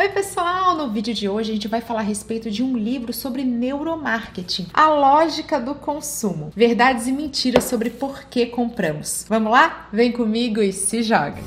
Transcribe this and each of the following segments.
Oi, pessoal! No vídeo de hoje a gente vai falar a respeito de um livro sobre neuromarketing, a lógica do consumo, verdades e mentiras sobre por que compramos. Vamos lá? Vem comigo e se joga!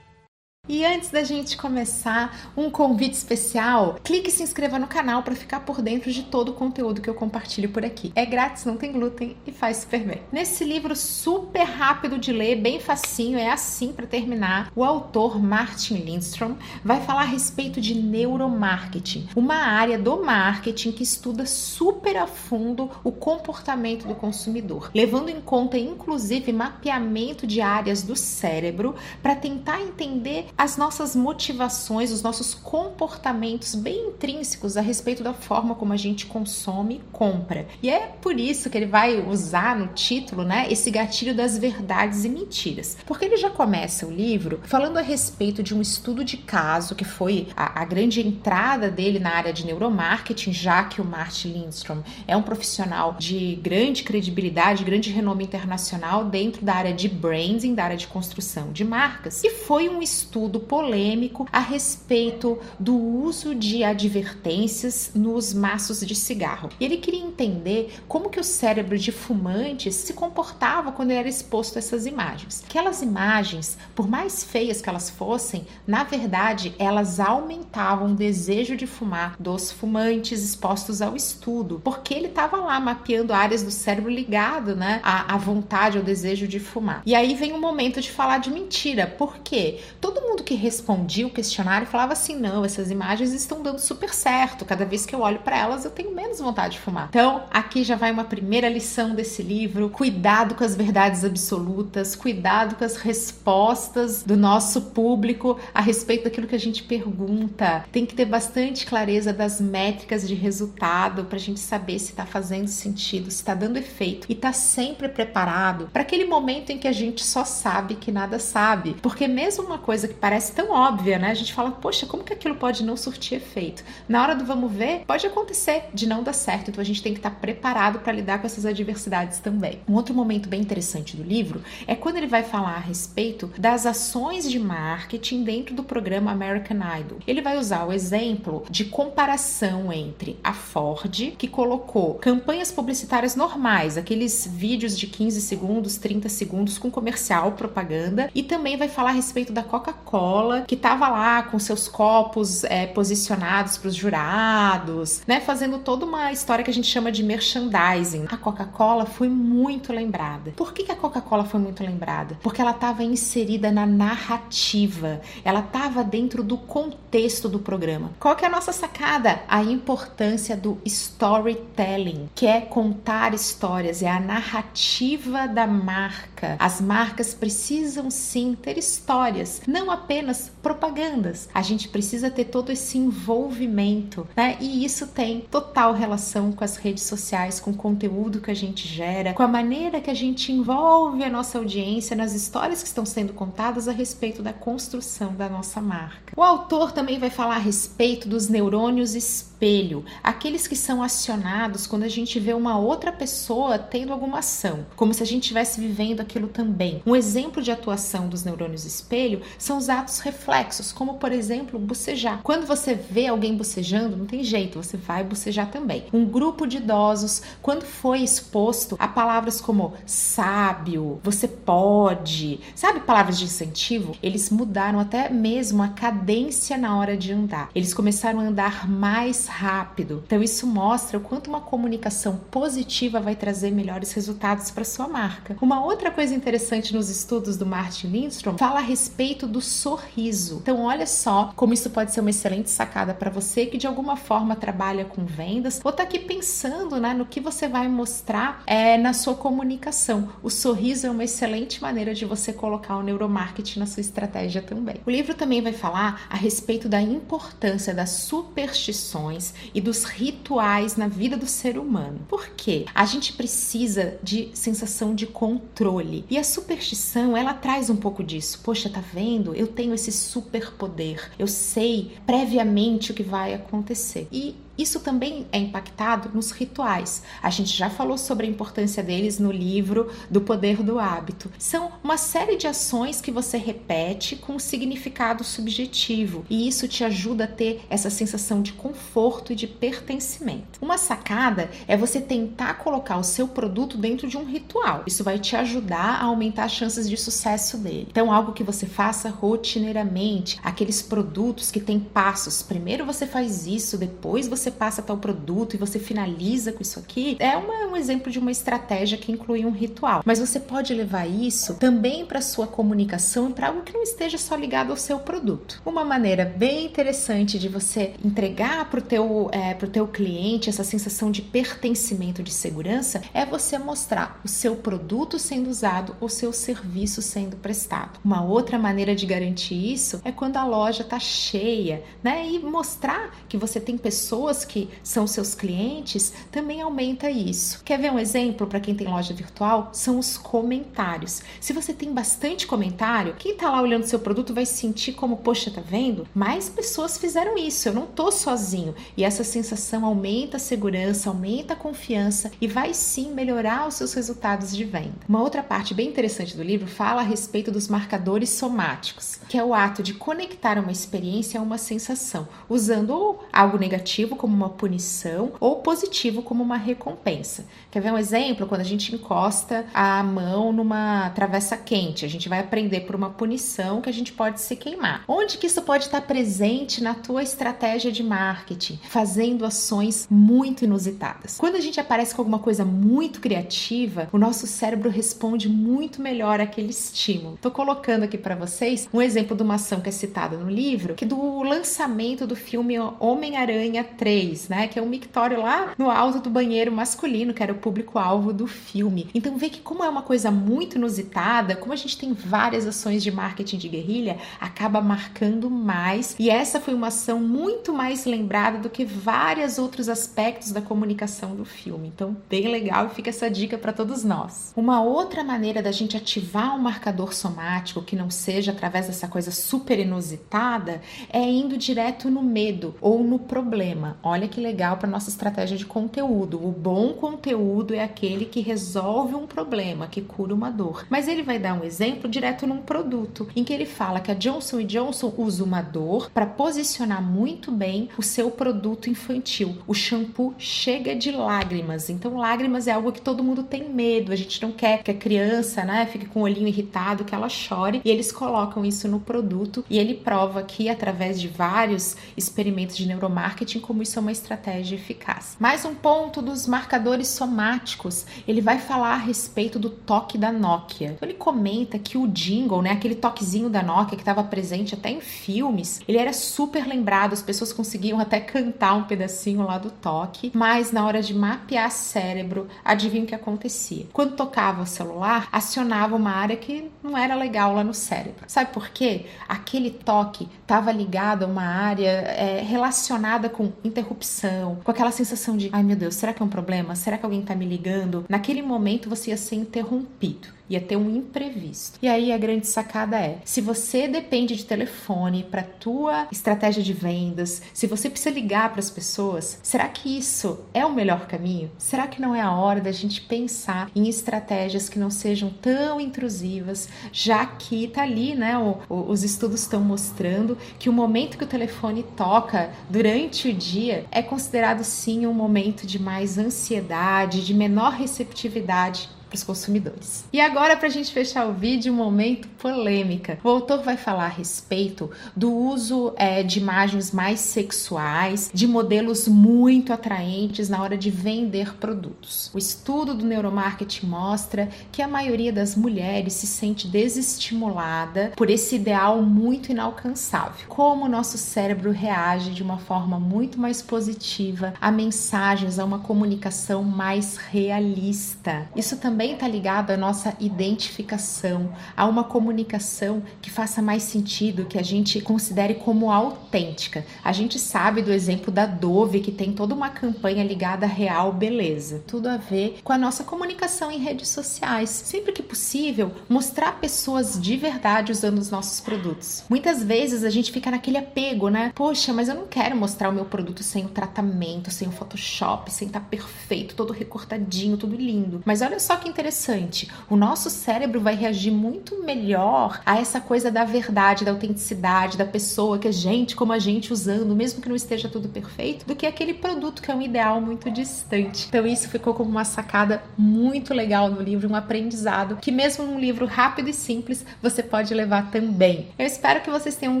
E antes da gente começar, um convite especial: clique e se inscreva no canal para ficar por dentro de todo o conteúdo que eu compartilho por aqui. É grátis, não tem glúten e faz super bem. Nesse livro super rápido de ler, bem facinho, é assim para terminar. O autor Martin Lindstrom vai falar a respeito de neuromarketing, uma área do marketing que estuda super a fundo o comportamento do consumidor, levando em conta inclusive mapeamento de áreas do cérebro para tentar entender as nossas motivações, os nossos comportamentos bem intrínsecos a respeito da forma como a gente consome e compra. E é por isso que ele vai usar no título, né, esse gatilho das verdades e mentiras. Porque ele já começa o livro falando a respeito de um estudo de caso que foi a, a grande entrada dele na área de neuromarketing, já que o Martin Lindstrom é um profissional de grande credibilidade, grande renome internacional dentro da área de branding, da área de construção de marcas. E foi um estudo estudo polêmico a respeito do uso de advertências nos maços de cigarro. E ele queria entender como que o cérebro de fumantes se comportava quando ele era exposto a essas imagens. Aquelas imagens, por mais feias que elas fossem, na verdade, elas aumentavam o desejo de fumar dos fumantes expostos ao estudo, porque ele estava lá mapeando áreas do cérebro ligado, né, à, à vontade, ao desejo de fumar. E aí vem o momento de falar de mentira, porque todo mundo que respondia o questionário falava assim: não, essas imagens estão dando super certo. Cada vez que eu olho para elas, eu tenho menos vontade de fumar. Então, aqui já vai uma primeira lição desse livro: cuidado com as verdades absolutas, cuidado com as respostas do nosso público a respeito daquilo que a gente pergunta. Tem que ter bastante clareza das métricas de resultado para a gente saber se está fazendo sentido, se está dando efeito e tá sempre preparado para aquele momento em que a gente só sabe que nada sabe. Porque mesmo uma coisa que parece tão óbvia, né? A gente fala, poxa, como que aquilo pode não surtir efeito? Na hora do vamos ver, pode acontecer de não dar certo, então a gente tem que estar preparado para lidar com essas adversidades também. Um outro momento bem interessante do livro é quando ele vai falar a respeito das ações de marketing dentro do programa American Idol. Ele vai usar o exemplo de comparação entre a Ford, que colocou campanhas publicitárias normais, aqueles vídeos de 15 segundos, 30 segundos com comercial, propaganda, e também vai falar a respeito da Coca-Cola Coca-Cola, que estava lá com seus copos é, posicionados para os jurados, né? Fazendo toda uma história que a gente chama de merchandising. A Coca-Cola foi muito lembrada. Por que, que a Coca-Cola foi muito lembrada? Porque ela estava inserida na narrativa, ela estava dentro do contexto do programa. Qual que é a nossa sacada? A importância do storytelling, que é contar histórias, é a narrativa da marca. As marcas precisam sim ter histórias, não apenas propagandas. A gente precisa ter todo esse envolvimento, né? E isso tem total relação com as redes sociais, com o conteúdo que a gente gera, com a maneira que a gente envolve a nossa audiência nas histórias que estão sendo contadas a respeito da construção da nossa marca. O autor também vai falar a respeito dos neurônios espelho, aqueles que são acionados quando a gente vê uma outra pessoa tendo alguma ação, como se a gente estivesse vivendo aquilo também. Um exemplo de atuação dos neurônios espelho são os atos reflexos, como por exemplo bocejar. Quando você vê alguém bocejando, não tem jeito, você vai bocejar também. Um grupo de idosos, quando foi exposto a palavras como sábio, você pode, sabe palavras de incentivo, eles mudaram até mesmo a cadência na hora de andar. Eles começaram a andar mais rápido. Então isso mostra o quanto uma comunicação positiva vai trazer melhores resultados para sua marca. Uma outra coisa interessante nos estudos do Martin Lindstrom fala a respeito do sorriso. Então, olha só como isso pode ser uma excelente sacada para você que de alguma forma trabalha com vendas ou está aqui pensando né, no que você vai mostrar é, na sua comunicação. O sorriso é uma excelente maneira de você colocar o neuromarketing na sua estratégia também. O livro também vai falar a respeito da importância das superstições e dos rituais na vida do ser humano. Por quê? A gente precisa de sensação de controle e a superstição ela traz um pouco disso. Poxa, tá vendo? Eu tenho esse superpoder. Eu sei previamente o que vai acontecer. E Isso também é impactado nos rituais. A gente já falou sobre a importância deles no livro do Poder do Hábito. São uma série de ações que você repete com um significado subjetivo e isso te ajuda a ter essa sensação de conforto e de pertencimento. Uma sacada é você tentar colocar o seu produto dentro de um ritual. Isso vai te ajudar a aumentar as chances de sucesso dele. Então, algo que você faça rotineiramente, aqueles produtos que têm passos. Primeiro você faz isso, depois você passa tal produto e você finaliza com isso aqui. É uma, um exemplo de uma estratégia que inclui um ritual. Mas você pode levar isso também para sua comunicação e para algo que não esteja só ligado ao seu produto. Uma maneira bem interessante de você entregar para o teu, é, teu cliente essa sensação de pertencimento, de segurança, é você mostrar o seu produto sendo usado, o seu serviço sendo prestado. Uma outra maneira de garantir isso é quando a loja está cheia, né? E mostrar que você tem pessoas que são seus clientes também aumenta isso. Quer ver um exemplo para quem tem loja virtual? São os comentários. Se você tem bastante comentário, quem está lá olhando seu produto vai sentir como, poxa, tá vendo? Mais pessoas fizeram isso, eu não tô sozinho. E essa sensação aumenta a segurança, aumenta a confiança e vai sim melhorar os seus resultados de venda. Uma outra parte bem interessante do livro fala a respeito dos marcadores somáticos, que é o ato de conectar uma experiência a uma sensação, usando algo negativo como uma punição ou positivo como uma recompensa. Quer ver um exemplo? Quando a gente encosta a mão numa travessa quente, a gente vai aprender por uma punição que a gente pode se queimar. Onde que isso pode estar presente na tua estratégia de marketing? Fazendo ações muito inusitadas. Quando a gente aparece com alguma coisa muito criativa, o nosso cérebro responde muito melhor àquele estímulo. Tô colocando aqui para vocês um exemplo de uma ação que é citada no livro, que do lançamento do filme Homem-Aranha 3, né, que é um mictório lá no alto do banheiro masculino, que era o público-alvo do filme. Então vê que como é uma coisa muito inusitada, como a gente tem várias ações de marketing de guerrilha, acaba marcando mais. E essa foi uma ação muito mais lembrada do que vários outros aspectos da comunicação do filme. Então, bem legal e fica essa dica para todos nós. Uma outra maneira da gente ativar um marcador somático que não seja através dessa coisa super inusitada é indo direto no medo ou no problema. Olha que legal para nossa estratégia de conteúdo. O bom conteúdo é aquele que resolve um problema, que cura uma dor. Mas ele vai dar um exemplo direto num produto, em que ele fala que a Johnson Johnson usa uma dor para posicionar muito bem o seu produto infantil. O shampoo chega de lágrimas. Então, lágrimas é algo que todo mundo tem medo. A gente não quer que a criança, né, fique com o olhinho irritado, que ela chore. E eles colocam isso no produto e ele prova aqui através de vários experimentos de neuromarketing como isso é uma estratégia eficaz. Mais um ponto dos marcadores somáticos. Ele vai falar a respeito do toque da Nokia. Então, ele comenta que o jingle, né, aquele toquezinho da Nokia que estava presente até em filmes, ele era super lembrado, as pessoas conseguiam até cantar um pedacinho lá do toque, mas na hora de mapear cérebro, adivinha o que acontecia? Quando tocava o celular, acionava uma área que não era legal lá no cérebro. Sabe por quê? Aquele toque estava ligado a uma área é, relacionada com interrupção, com aquela sensação de, ai meu Deus, será que é um problema? Será que alguém está me ligando? Naquele momento você ia ser interrompido ia ter um imprevisto. E aí a grande sacada é: se você depende de telefone para tua estratégia de vendas, se você precisa ligar para as pessoas, será que isso é o melhor caminho? Será que não é a hora da gente pensar em estratégias que não sejam tão intrusivas, já que tá ali, né? O, o, os estudos estão mostrando que o momento que o telefone toca durante o dia é considerado sim um momento de mais ansiedade, de menor receptividade para os consumidores. E agora, para a gente fechar o vídeo, um momento polêmica. O autor vai falar a respeito do uso é, de imagens mais sexuais, de modelos muito atraentes na hora de vender produtos. O estudo do neuromarketing mostra que a maioria das mulheres se sente desestimulada por esse ideal muito inalcançável. Como o nosso cérebro reage de uma forma muito mais positiva a mensagens, a uma comunicação mais realista. Isso também também está ligado à nossa identificação, a uma comunicação que faça mais sentido, que a gente considere como autêntica. A gente sabe do exemplo da Dove, que tem toda uma campanha ligada à real beleza. Tudo a ver com a nossa comunicação em redes sociais. Sempre que possível, mostrar pessoas de verdade usando os nossos produtos. Muitas vezes a gente fica naquele apego, né? Poxa, mas eu não quero mostrar o meu produto sem o tratamento, sem o Photoshop, sem estar tá perfeito, todo recortadinho, tudo lindo. Mas olha só que interessante, o nosso cérebro vai reagir muito melhor a essa coisa da verdade, da autenticidade, da pessoa que a gente, como a gente usando, mesmo que não esteja tudo perfeito, do que aquele produto que é um ideal muito distante. Então isso ficou como uma sacada muito legal no livro, um aprendizado que mesmo num livro rápido e simples, você pode levar também. Eu espero que vocês tenham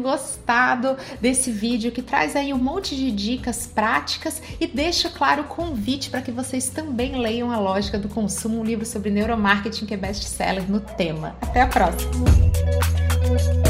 gostado desse vídeo que traz aí um monte de dicas práticas e deixa claro o convite para que vocês também leiam A Lógica do Consumo, um livro sobre neuromarketing que é best-seller no tema. Até a próxima!